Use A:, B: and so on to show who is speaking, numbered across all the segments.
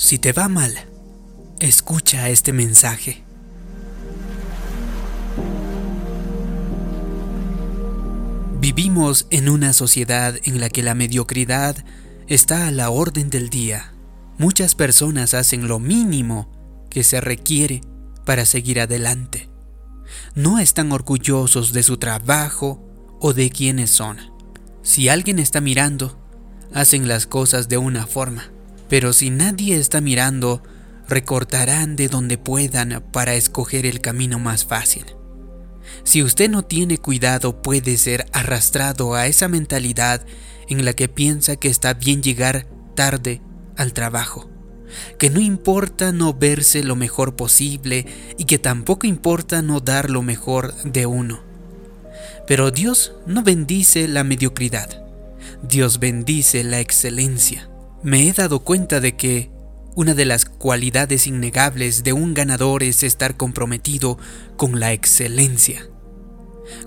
A: Si te va mal, escucha este mensaje. Vivimos en una sociedad en la que la mediocridad está a la orden del día. Muchas personas hacen lo mínimo que se requiere para seguir adelante. No están orgullosos de su trabajo o de quienes son. Si alguien está mirando, hacen las cosas de una forma. Pero si nadie está mirando, recortarán de donde puedan para escoger el camino más fácil. Si usted no tiene cuidado puede ser arrastrado a esa mentalidad en la que piensa que está bien llegar tarde al trabajo, que no importa no verse lo mejor posible y que tampoco importa no dar lo mejor de uno. Pero Dios no bendice la mediocridad, Dios bendice la excelencia me he dado cuenta de que una de las cualidades innegables de un ganador es estar comprometido con la excelencia.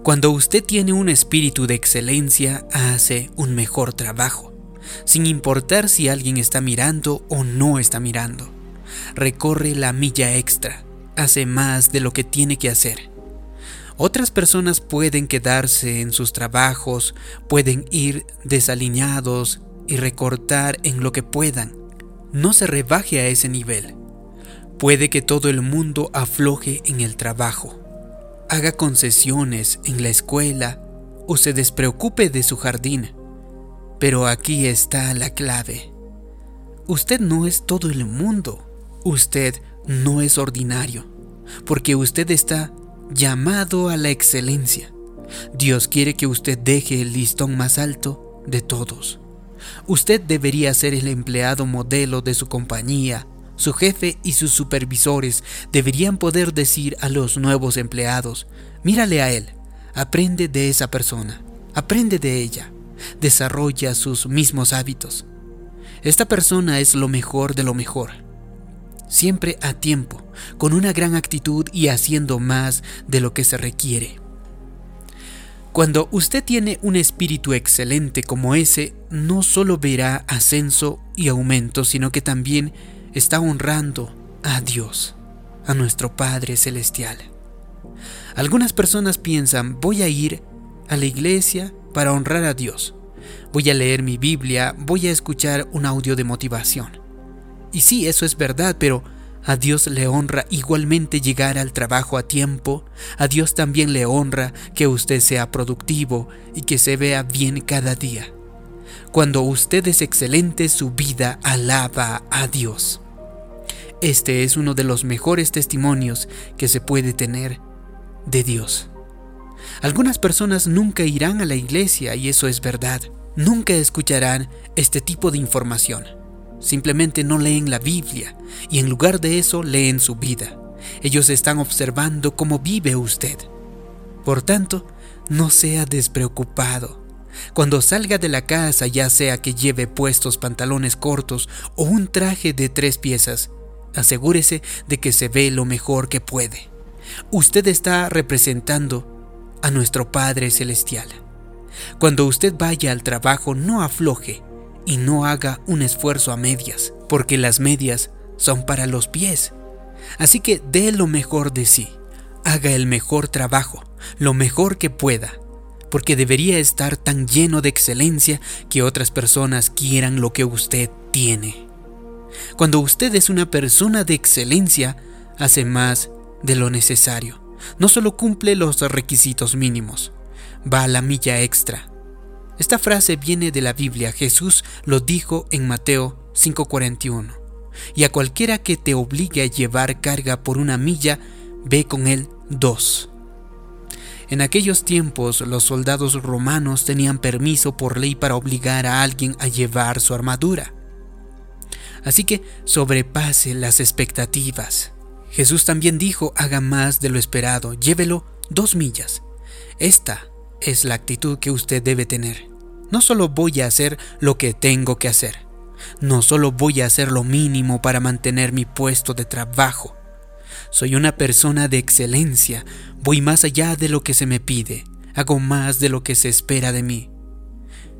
A: Cuando usted tiene un espíritu de excelencia, hace un mejor trabajo, sin importar si alguien está mirando o no está mirando. Recorre la milla extra, hace más de lo que tiene que hacer. Otras personas pueden quedarse en sus trabajos, pueden ir desalineados, y recortar en lo que puedan. No se rebaje a ese nivel. Puede que todo el mundo afloje en el trabajo, haga concesiones en la escuela o se despreocupe de su jardín. Pero aquí está la clave. Usted no es todo el mundo. Usted no es ordinario, porque usted está llamado a la excelencia. Dios quiere que usted deje el listón más alto de todos. Usted debería ser el empleado modelo de su compañía. Su jefe y sus supervisores deberían poder decir a los nuevos empleados, mírale a él, aprende de esa persona, aprende de ella, desarrolla sus mismos hábitos. Esta persona es lo mejor de lo mejor. Siempre a tiempo, con una gran actitud y haciendo más de lo que se requiere. Cuando usted tiene un espíritu excelente como ese, no solo verá ascenso y aumento, sino que también está honrando a Dios, a nuestro Padre Celestial. Algunas personas piensan, voy a ir a la iglesia para honrar a Dios. Voy a leer mi Biblia, voy a escuchar un audio de motivación. Y sí, eso es verdad, pero a Dios le honra igualmente llegar al trabajo a tiempo. A Dios también le honra que usted sea productivo y que se vea bien cada día. Cuando usted es excelente, su vida alaba a Dios. Este es uno de los mejores testimonios que se puede tener de Dios. Algunas personas nunca irán a la iglesia y eso es verdad. Nunca escucharán este tipo de información Simplemente no leen la Biblia y en lugar de eso leen su vida. Ellos están observando cómo vive usted. Por tanto, no sea despreocupado. Cuando salga de la casa, ya sea que lleve puestos pantalones cortos o un traje de tres piezas, asegúrese de que se ve lo mejor que puede. Usted está representando a nuestro Padre Celestial. Cuando usted vaya al trabajo, no afloje, y no haga un esfuerzo a medias, porque las medias son para los pies. Así que dé lo mejor de sí, haga el mejor trabajo, lo mejor que pueda, porque debería estar tan lleno de excelencia que otras personas quieran lo que usted tiene. Cuando usted es una persona de excelencia, hace más de lo necesario. No solo cumple los requisitos mínimos, va a la milla extra, esta frase viene de la Biblia. Jesús lo dijo en Mateo 5:41. Y a cualquiera que te obligue a llevar carga por una milla, ve con él dos. En aquellos tiempos los soldados romanos tenían permiso por ley para obligar a alguien a llevar su armadura. Así que sobrepase las expectativas. Jesús también dijo, haga más de lo esperado, llévelo dos millas. Esta es la actitud que usted debe tener. No solo voy a hacer lo que tengo que hacer, no solo voy a hacer lo mínimo para mantener mi puesto de trabajo. Soy una persona de excelencia, voy más allá de lo que se me pide, hago más de lo que se espera de mí.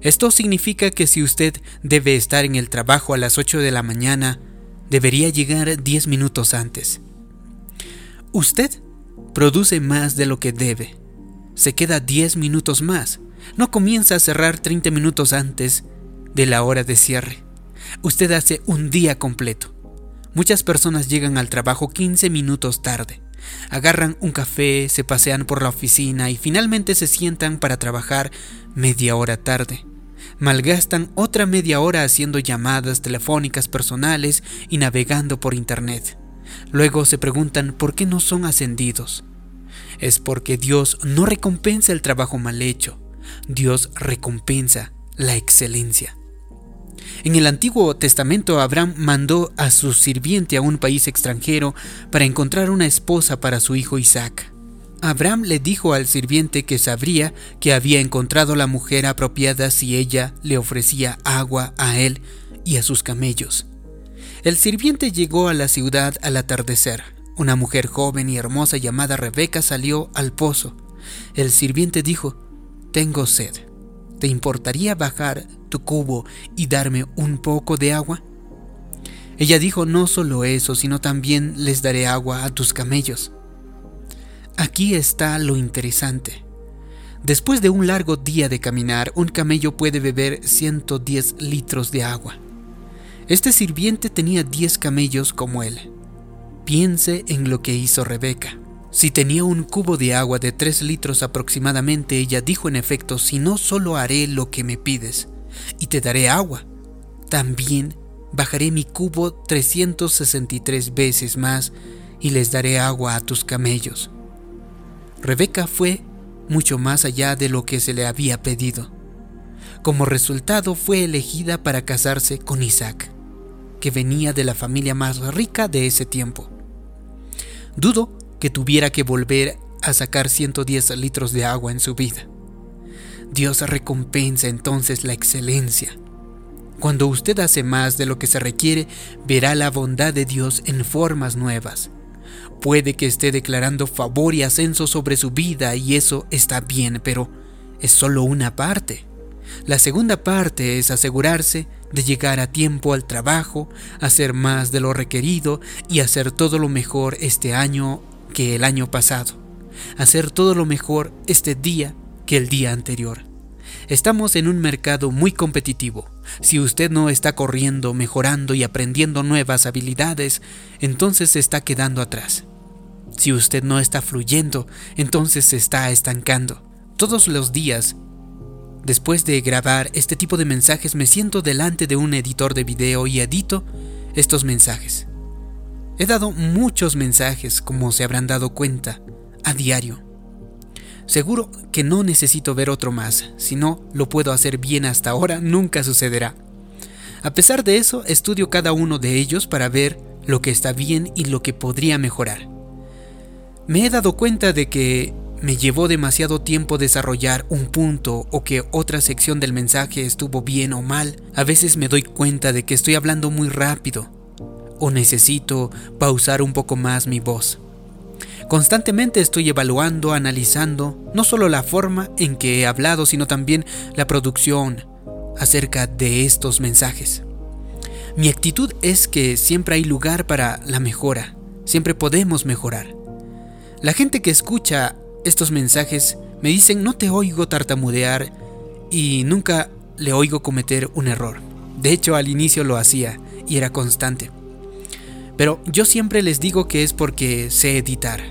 A: Esto significa que si usted debe estar en el trabajo a las 8 de la mañana, debería llegar 10 minutos antes. Usted produce más de lo que debe. Se queda 10 minutos más. No comienza a cerrar 30 minutos antes de la hora de cierre. Usted hace un día completo. Muchas personas llegan al trabajo 15 minutos tarde. Agarran un café, se pasean por la oficina y finalmente se sientan para trabajar media hora tarde. Malgastan otra media hora haciendo llamadas telefónicas personales y navegando por Internet. Luego se preguntan por qué no son ascendidos. Es porque Dios no recompensa el trabajo mal hecho, Dios recompensa la excelencia. En el Antiguo Testamento Abraham mandó a su sirviente a un país extranjero para encontrar una esposa para su hijo Isaac. Abraham le dijo al sirviente que sabría que había encontrado la mujer apropiada si ella le ofrecía agua a él y a sus camellos. El sirviente llegó a la ciudad al atardecer. Una mujer joven y hermosa llamada Rebeca salió al pozo. El sirviente dijo, Tengo sed. ¿Te importaría bajar tu cubo y darme un poco de agua? Ella dijo, no solo eso, sino también les daré agua a tus camellos. Aquí está lo interesante. Después de un largo día de caminar, un camello puede beber 110 litros de agua. Este sirviente tenía 10 camellos como él. Piense en lo que hizo Rebeca. Si tenía un cubo de agua de 3 litros aproximadamente, ella dijo en efecto, si no solo haré lo que me pides, y te daré agua, también bajaré mi cubo 363 veces más y les daré agua a tus camellos. Rebeca fue mucho más allá de lo que se le había pedido. Como resultado fue elegida para casarse con Isaac, que venía de la familia más rica de ese tiempo. Dudo que tuviera que volver a sacar 110 litros de agua en su vida. Dios recompensa entonces la excelencia. Cuando usted hace más de lo que se requiere, verá la bondad de Dios en formas nuevas. Puede que esté declarando favor y ascenso sobre su vida y eso está bien, pero es solo una parte. La segunda parte es asegurarse de llegar a tiempo al trabajo, hacer más de lo requerido y hacer todo lo mejor este año que el año pasado, hacer todo lo mejor este día que el día anterior. Estamos en un mercado muy competitivo. Si usted no está corriendo, mejorando y aprendiendo nuevas habilidades, entonces se está quedando atrás. Si usted no está fluyendo, entonces se está estancando. Todos los días, después de grabar este tipo de mensajes, me siento delante de un editor de video y edito estos mensajes. He dado muchos mensajes, como se habrán dado cuenta, a diario. Seguro que no necesito ver otro más, si no lo puedo hacer bien hasta ahora, nunca sucederá. A pesar de eso, estudio cada uno de ellos para ver lo que está bien y lo que podría mejorar. Me he dado cuenta de que me llevó demasiado tiempo desarrollar un punto o que otra sección del mensaje estuvo bien o mal. A veces me doy cuenta de que estoy hablando muy rápido o necesito pausar un poco más mi voz. Constantemente estoy evaluando, analizando no solo la forma en que he hablado, sino también la producción acerca de estos mensajes. Mi actitud es que siempre hay lugar para la mejora, siempre podemos mejorar. La gente que escucha estos mensajes me dicen no te oigo tartamudear y nunca le oigo cometer un error. De hecho, al inicio lo hacía y era constante. Pero yo siempre les digo que es porque sé editar.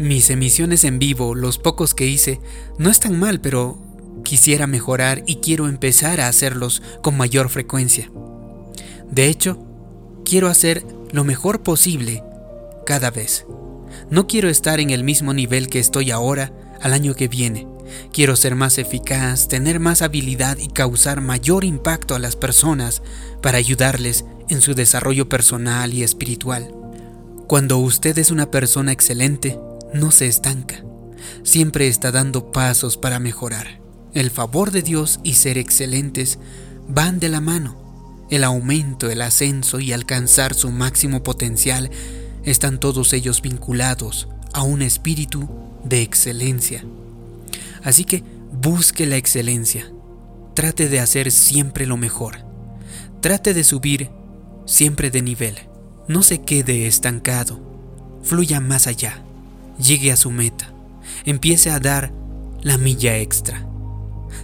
A: Mis emisiones en vivo, los pocos que hice, no están mal, pero quisiera mejorar y quiero empezar a hacerlos con mayor frecuencia. De hecho, quiero hacer lo mejor posible cada vez. No quiero estar en el mismo nivel que estoy ahora al año que viene. Quiero ser más eficaz, tener más habilidad y causar mayor impacto a las personas para ayudarles en su desarrollo personal y espiritual. Cuando usted es una persona excelente, no se estanca. Siempre está dando pasos para mejorar. El favor de Dios y ser excelentes van de la mano. El aumento, el ascenso y alcanzar su máximo potencial están todos ellos vinculados a un espíritu de excelencia. Así que busque la excelencia. Trate de hacer siempre lo mejor. Trate de subir siempre de nivel. no se quede estancado, fluya más allá, llegue a su meta, empiece a dar la milla extra.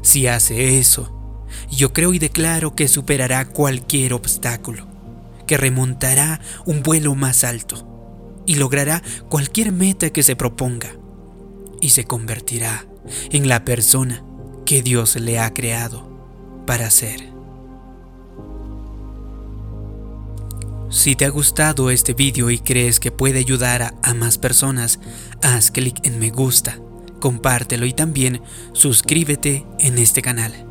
A: Si hace eso, yo creo y declaro que superará cualquier obstáculo, que remontará un vuelo más alto y logrará cualquier meta que se proponga y se convertirá en la persona que Dios le ha creado para ser. Si te ha gustado este vídeo y crees que puede ayudar a, a más personas, haz clic en me gusta, compártelo y también suscríbete en este canal.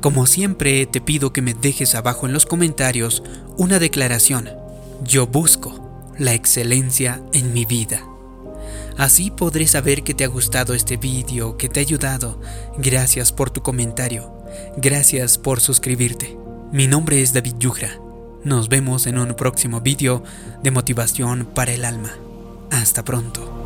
A: Como siempre te pido que me dejes abajo en los comentarios una declaración. Yo busco la excelencia en mi vida. Así podré saber que te ha gustado este vídeo, que te ha ayudado. Gracias por tu comentario. Gracias por suscribirte. Mi nombre es David Yugra. Nos vemos en un próximo vídeo de motivación para el alma. Hasta pronto.